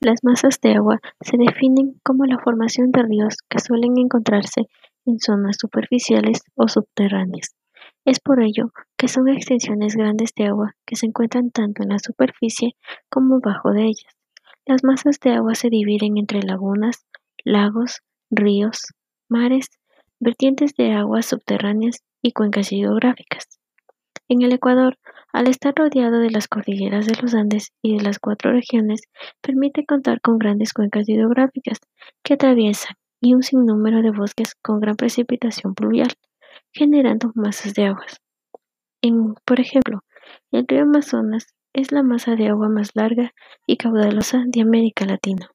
Las masas de agua se definen como la formación de ríos que suelen encontrarse en zonas superficiales o subterráneas. Es por ello que son extensiones grandes de agua que se encuentran tanto en la superficie como bajo de ellas. Las masas de agua se dividen entre lagunas, lagos, ríos, mares, vertientes de aguas subterráneas y cuencas hidrográficas. En el Ecuador, al estar rodeado de las cordilleras de los Andes y de las cuatro regiones, permite contar con grandes cuencas hidrográficas que atraviesan y un sinnúmero de bosques con gran precipitación pluvial, generando masas de aguas. Por ejemplo, el río Amazonas es la masa de agua más larga y caudalosa de América Latina.